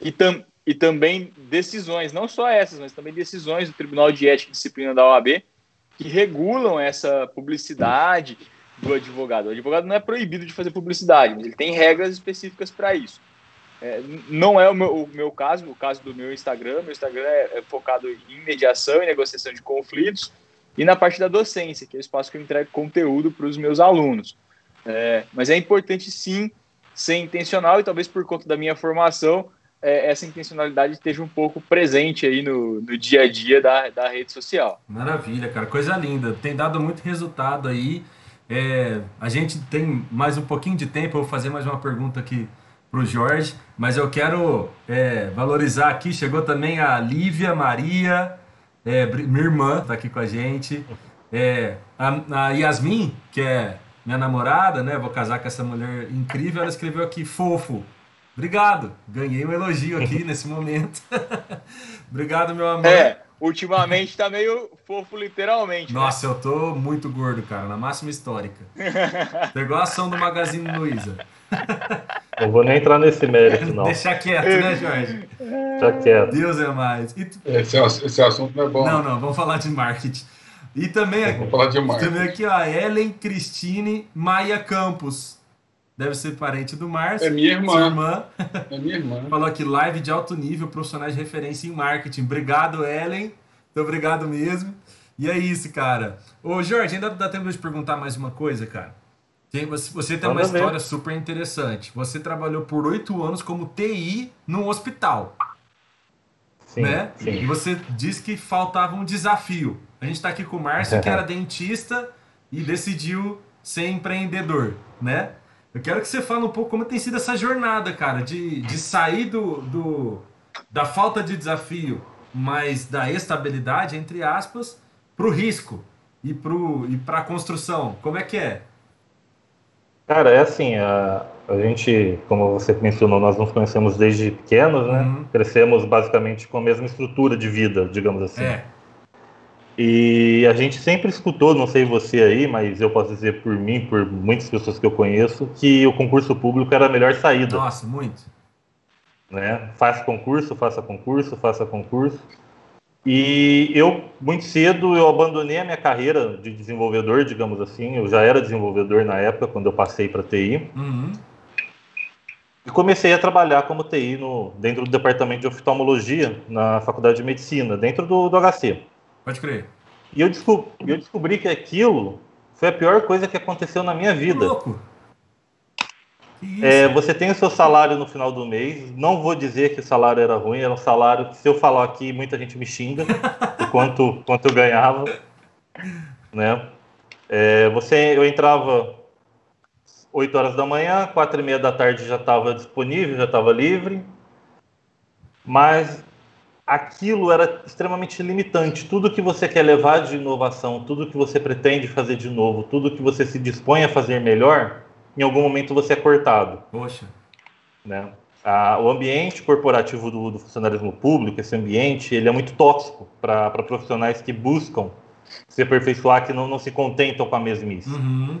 E, tam, e também decisões, não só essas, mas também decisões do Tribunal de Ética e Disciplina da OAB, que regulam essa publicidade do advogado. O advogado não é proibido de fazer publicidade, mas ele tem regras específicas para isso. É, não é o meu, o meu, caso, o caso do meu Instagram. Meu Instagram é, é, focado em mediação e negociação de conflitos e na parte da docência, que é o espaço que eu entrego conteúdo para os meus alunos. É, mas é importante sim ser intencional e talvez por conta da minha formação é, essa intencionalidade esteja um pouco presente aí no, no dia a dia da, da rede social. Maravilha, cara, coisa linda. Tem dado muito resultado aí. É, a gente tem mais um pouquinho de tempo, eu vou fazer mais uma pergunta aqui para o Jorge, mas eu quero é, valorizar aqui. Chegou também a Lívia Maria, é, minha irmã, está aqui com a gente. É, a, a, Yasmin, que é minha namorada, né? Vou casar com essa mulher incrível. Ela escreveu aqui, fofo. Obrigado. Ganhei um elogio aqui nesse momento. Obrigado, meu amor. É, ultimamente tá meio fofo, literalmente. Né? Nossa, né? eu tô muito gordo, cara, na máxima histórica. Tô igual a ação do Magazine Luiza. Não vou nem entrar nesse mérito, não. Deixa quieto, né, Jorge? Deixa quieto. Deus é mais. Tu... Esse, esse assunto não é bom. Não, não, vamos falar de marketing. E também, vamos falar de marketing. também aqui, ó, Ellen Cristine Maia Campos. Deve ser parente do Márcio. É minha irmã. irmã. É minha irmã. Falou aqui, live de alto nível, profissionais de referência em marketing. Obrigado, Ellen. Muito obrigado mesmo. E é isso, cara. Ô, Jorge, ainda dá tempo de perguntar mais uma coisa, cara? Tem, você, você tem Vamos uma ver. história super interessante. Você trabalhou por oito anos como TI num hospital. Sim, né? Sim. E você disse que faltava um desafio. A gente está aqui com o Márcio, que era dentista e decidiu ser empreendedor, né? Eu quero que você fale um pouco como tem sido essa jornada, cara, de, de sair do, do, da falta de desafio, mas da estabilidade, entre aspas, para o risco e para a construção. Como é que é? Cara, é assim, a, a gente, como você mencionou, nós nos conhecemos desde pequenos, né? Uhum. Crescemos basicamente com a mesma estrutura de vida, digamos assim. É. E a gente sempre escutou, não sei você aí, mas eu posso dizer por mim, por muitas pessoas que eu conheço, que o concurso público era a melhor saída. Nossa, muito. Né? Faça concurso, faça concurso, faça concurso. E eu, muito cedo, eu abandonei a minha carreira de desenvolvedor, digamos assim. Eu já era desenvolvedor na época, quando eu passei para TI. Uhum. E comecei a trabalhar como TI no, dentro do departamento de oftalmologia na Faculdade de Medicina, dentro do, do HC. Pode crer. E eu descobri, eu descobri que aquilo foi a pior coisa que aconteceu na minha vida. Que louco. É, você tem o seu salário no final do mês. Não vou dizer que o salário era ruim, era um salário que, se eu falar aqui, muita gente me xinga o quanto, quanto eu ganhava. Né? É, você, eu entrava 8 horas da manhã, 4 e meia da tarde já estava disponível, já estava livre. Mas aquilo era extremamente limitante. Tudo que você quer levar de inovação, tudo que você pretende fazer de novo, tudo que você se dispõe a fazer melhor em algum momento você é cortado. Poxa. Né? Ah, o ambiente corporativo do, do, funcionalismo público, esse ambiente, ele é muito tóxico para profissionais que buscam se aperfeiçoar, que não, não se contentam com a mesmice. Uhum.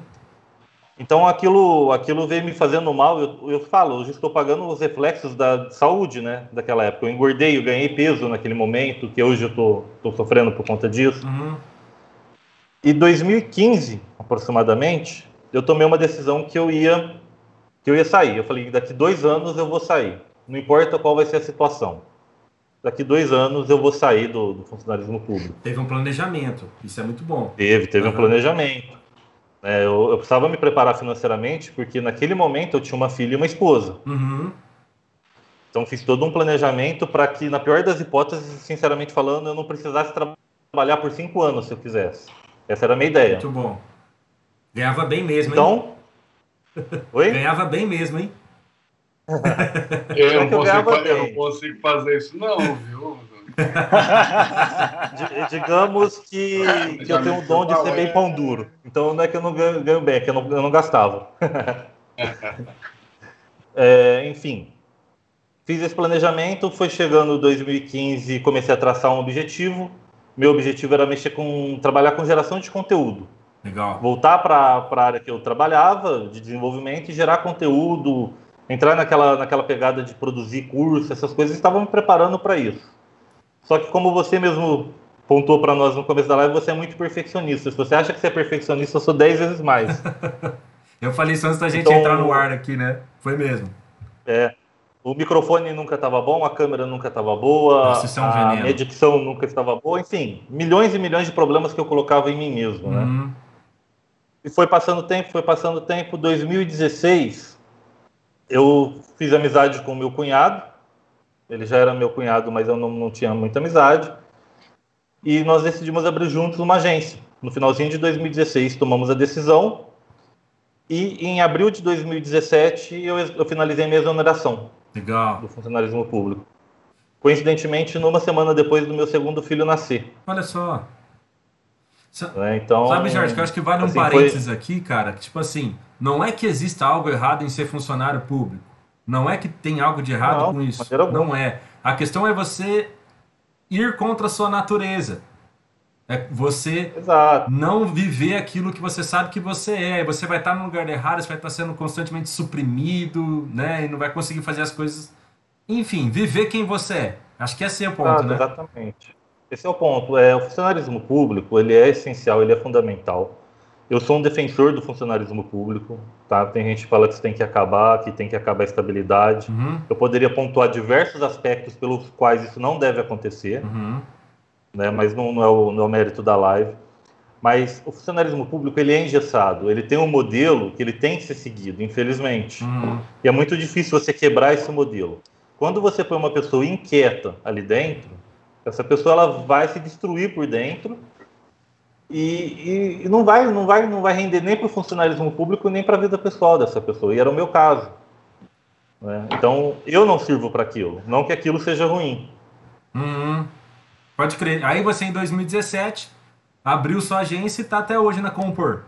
Então aquilo, aquilo veio me fazendo mal. Eu, eu falo, hoje estou pagando os reflexos da saúde, né? Daquela época. Eu engordei, eu ganhei peso naquele momento, que hoje eu estou sofrendo por conta disso. Uhum. E 2015, aproximadamente, eu tomei uma decisão que eu ia que eu ia sair. Eu falei, daqui dois anos eu vou sair. Não importa qual vai ser a situação. Daqui dois anos eu vou sair do, do funcionalismo público. Teve um planejamento, isso é muito bom. Teve, teve uhum. um planejamento. É, eu, eu, precisava me preparar financeiramente, porque naquele momento eu tinha uma filha e uma esposa. Uhum. Então fiz todo um planejamento para que, na pior das hipóteses, sinceramente falando, eu não precisasse trabalhar por cinco anos se eu quisesse. Essa era a minha ideia. Muito bom. Ganhava bem mesmo, então, hein? Oi? Ganhava bem mesmo, hein? eu, não consigo, eu não consigo fazer isso, não, viu? Digamos que, que eu tenho o dom de ser bem pão duro. Então não é que eu não ganho, ganho bem, é que eu não, eu não gastava. é, enfim, fiz esse planejamento, foi chegando 2015 comecei a traçar um objetivo. Meu objetivo era mexer com trabalhar com geração de conteúdo. Legal. Voltar para a área que eu trabalhava, de desenvolvimento e gerar conteúdo, entrar naquela, naquela pegada de produzir curso, essas coisas, estava me preparando para isso. Só que como você mesmo pontuou para nós no começo da live, você é muito perfeccionista. Se você acha que você é perfeccionista, eu sou 10 vezes mais. eu falei isso antes da gente então, entrar no ar aqui, né? Foi mesmo. É. O microfone nunca estava bom, a câmera nunca estava boa, Nossa, é um a edição nunca estava boa, enfim, milhões e milhões de problemas que eu colocava em mim mesmo, né? Uhum. E foi passando tempo, foi passando tempo. 2016, eu fiz amizade com meu cunhado. Ele já era meu cunhado, mas eu não, não tinha muita amizade. E nós decidimos abrir juntos uma agência. No finalzinho de 2016, tomamos a decisão. E em abril de 2017, eu, eu finalizei minha exoneração Legal. do funcionalismo público. Coincidentemente, numa semana depois do meu segundo filho nascer. Olha só. É, então, Sabe, Jorge, que eu acho que vale um assim, parênteses foi... aqui, cara, que tipo assim, não é que exista algo errado em ser funcionário público. Não é que tem algo de errado não, com isso. Não é. A questão é você ir contra a sua natureza. É você Exato. não viver aquilo que você sabe que você é. Você vai estar no lugar errado, você vai estar sendo constantemente suprimido, né? E não vai conseguir fazer as coisas. Enfim, viver quem você é. Acho que esse é o ponto, Exato, né? Exatamente. Esse é o ponto. É, o funcionarismo público ele é essencial, ele é fundamental. Eu sou um defensor do funcionarismo público, tá? Tem gente que fala que isso tem que acabar, que tem que acabar a estabilidade. Uhum. Eu poderia pontuar diversos aspectos pelos quais isso não deve acontecer, uhum. né? Mas não, não, é o, não é o mérito da live. Mas o funcionarismo público ele é engessado, ele tem um modelo que ele tem que ser seguido, infelizmente. Uhum. E é muito difícil você quebrar esse modelo. Quando você põe uma pessoa inquieta ali dentro, essa pessoa ela vai se destruir por dentro e, e, não vai não vai não vai render nem para o funcionalismo público nem para a vida pessoal dessa pessoa. E era o meu caso. Né? Então eu não sirvo para aquilo, não que aquilo seja ruim. Uhum. Pode crer. Aí você em 2017 abriu sua agência e está até hoje na Compor.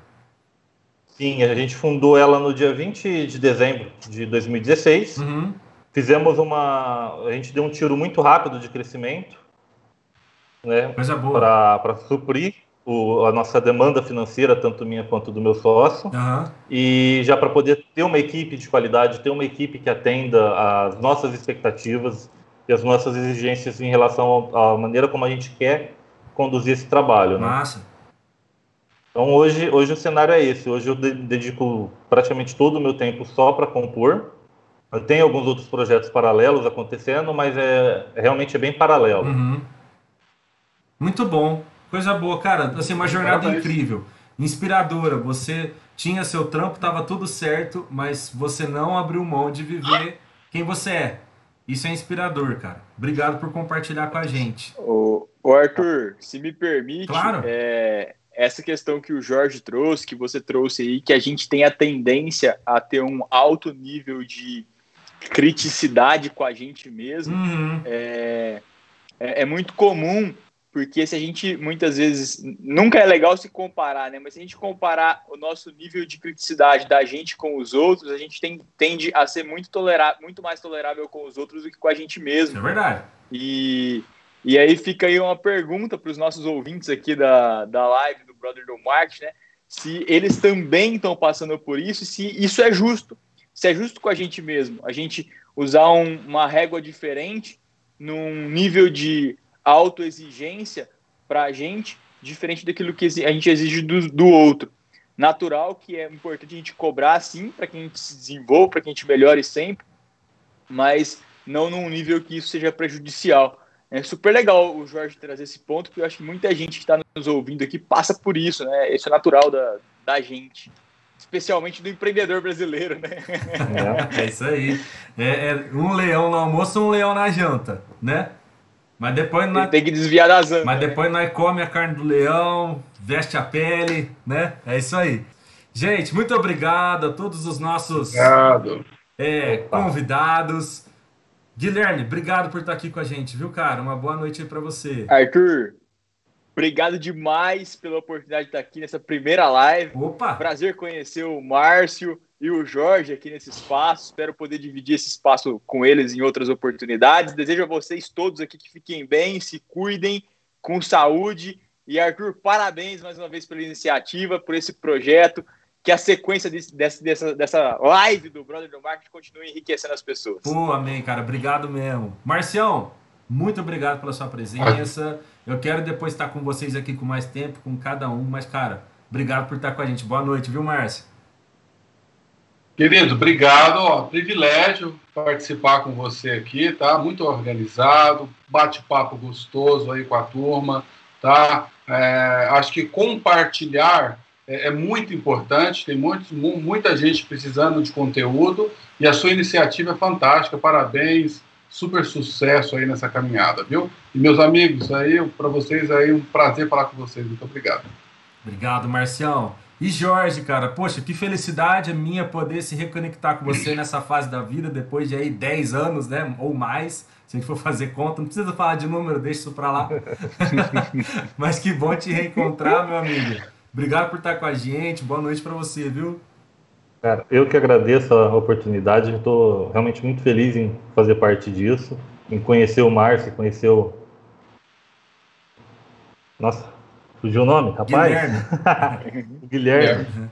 Sim, a gente fundou ela no dia 20 de dezembro de 2016. Uhum. Fizemos uma. A gente deu um tiro muito rápido de crescimento né, para suprir o, a nossa demanda financeira, tanto minha quanto do meu sócio, uhum. e já para poder ter uma equipe de qualidade, ter uma equipe que atenda às nossas expectativas e às nossas exigências em relação à maneira como a gente quer conduzir esse trabalho. Né? Massa. Então hoje, hoje o cenário é esse. Hoje eu dedico praticamente todo o meu tempo só para compor. Eu tenho alguns outros projetos paralelos acontecendo, mas é realmente é bem paralelo. Uhum. Muito bom. Coisa boa, cara. Assim, uma jornada Parabéns. incrível, inspiradora. Você tinha seu trampo, tava tudo certo, mas você não abriu mão de viver quem você é. Isso é inspirador, cara. Obrigado por compartilhar com a gente. O, Arthur, se me permite, claro. é, essa questão que o Jorge trouxe, que você trouxe aí, que a gente tem a tendência a ter um alto nível de criticidade com a gente mesmo, uhum. é, é, é muito comum porque se a gente muitas vezes nunca é legal se comparar, né? Mas se a gente comparar o nosso nível de criticidade da gente com os outros, a gente tem, tende a ser muito tolerável, muito mais tolerável com os outros do que com a gente mesmo. É verdade. E, e aí fica aí uma pergunta para os nossos ouvintes aqui da, da live do Brother do Market, né? Se eles também estão passando por isso, e se isso é justo, se é justo com a gente mesmo, a gente usar um, uma régua diferente num nível de autoexigência para a gente diferente daquilo que a gente exige do, do outro. Natural que é importante a gente cobrar, sim, para que a gente se desenvolva, para que a gente melhore sempre, mas não num nível que isso seja prejudicial. É super legal o Jorge trazer esse ponto, porque eu acho que muita gente que está nos ouvindo aqui passa por isso, né? Isso é natural da, da gente especialmente do empreendedor brasileiro, né? É, é isso aí. É, é, um leão no almoço, um leão na janta, né? Mas depois nós... tem que desviar das andas. Mas né? depois né? nós come a carne do leão, veste a pele, né? É isso aí. Gente, muito obrigado a todos os nossos. É, convidados. Guilherme, obrigado por estar aqui com a gente, viu, cara? Uma boa noite aí para você. Arthur, Obrigado demais pela oportunidade de estar aqui nessa primeira live. Opa! Prazer conhecer o Márcio e o Jorge aqui nesse espaço. Espero poder dividir esse espaço com eles em outras oportunidades. Desejo a vocês todos aqui que fiquem bem, se cuidem, com saúde. E Arthur, parabéns mais uma vez pela iniciativa, por esse projeto. Que a sequência desse, dessa, dessa live do Brother do Marketing continue enriquecendo as pessoas. Pô, amém, cara. Obrigado mesmo. Marcião, muito obrigado pela sua presença. Eu quero depois estar com vocês aqui com mais tempo, com cada um, mas, cara, obrigado por estar com a gente. Boa noite, viu, Márcio? Querido, obrigado. Ó, privilégio participar com você aqui, tá? Muito organizado, bate-papo gostoso aí com a turma, tá? É, acho que compartilhar é, é muito importante, tem muita gente precisando de conteúdo e a sua iniciativa é fantástica. Parabéns super sucesso aí nessa caminhada, viu? E meus amigos, aí para vocês aí um prazer falar com vocês. Muito obrigado. Obrigado, Marcião. E Jorge, cara, poxa, que felicidade a minha poder se reconectar com você nessa fase da vida, depois de aí 10 anos, né, ou mais, se a gente for fazer conta, não precisa falar de número, deixa isso para lá. Mas que bom te reencontrar, meu amigo. Obrigado por estar com a gente, boa noite para você, viu? Cara, eu que agradeço a oportunidade, estou realmente muito feliz em fazer parte disso, em conhecer o Márcio, conhecer o. Nossa, fugiu o nome, rapaz? Guilherme. o Guilherme. Uhum.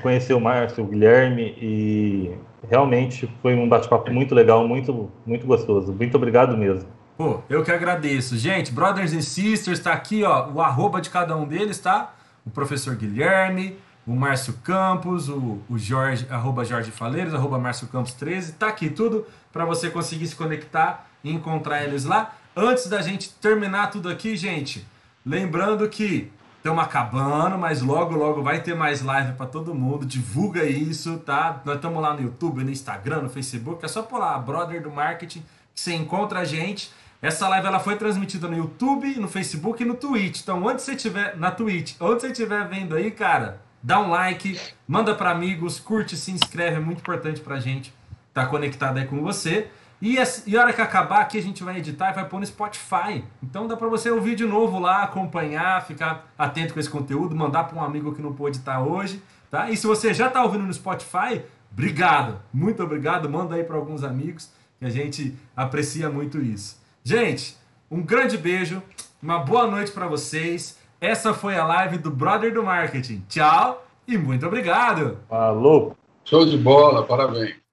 Conhecer o Márcio, o Guilherme e realmente foi um bate-papo muito legal, muito, muito gostoso. Muito obrigado mesmo. Pô, eu que agradeço. Gente, brothers and sisters, tá aqui, ó, o arroba de cada um deles, tá? O professor Guilherme, o Márcio Campos, o, o Jorge, arroba Jorge Faleiros, arroba Márcio Campos 13, tá aqui tudo para você conseguir se conectar e encontrar eles lá. Antes da gente terminar tudo aqui, gente, lembrando que estamos acabando, mas logo, logo vai ter mais live para todo mundo. Divulga isso, tá? Nós estamos lá no YouTube, no Instagram, no Facebook. É só por lá, Brother do Marketing, que você encontra a gente. Essa live ela foi transmitida no YouTube, no Facebook e no Twitch. Então, onde você estiver na Twitch, onde você estiver vendo aí, cara, dá um like, manda para amigos, curte, se inscreve, é muito importante para gente estar tá conectado aí com você. E, a, e a hora que acabar aqui a gente vai editar e vai pôr no Spotify. Então dá para você ouvir de novo lá, acompanhar, ficar atento com esse conteúdo, mandar para um amigo que não pôde estar hoje, tá? E se você já está ouvindo no Spotify, obrigado, muito obrigado, manda aí para alguns amigos que a gente aprecia muito isso. Gente, um grande beijo, uma boa noite para vocês. Essa foi a live do Brother do Marketing. Tchau e muito obrigado. Falou. Show de bola, parabéns.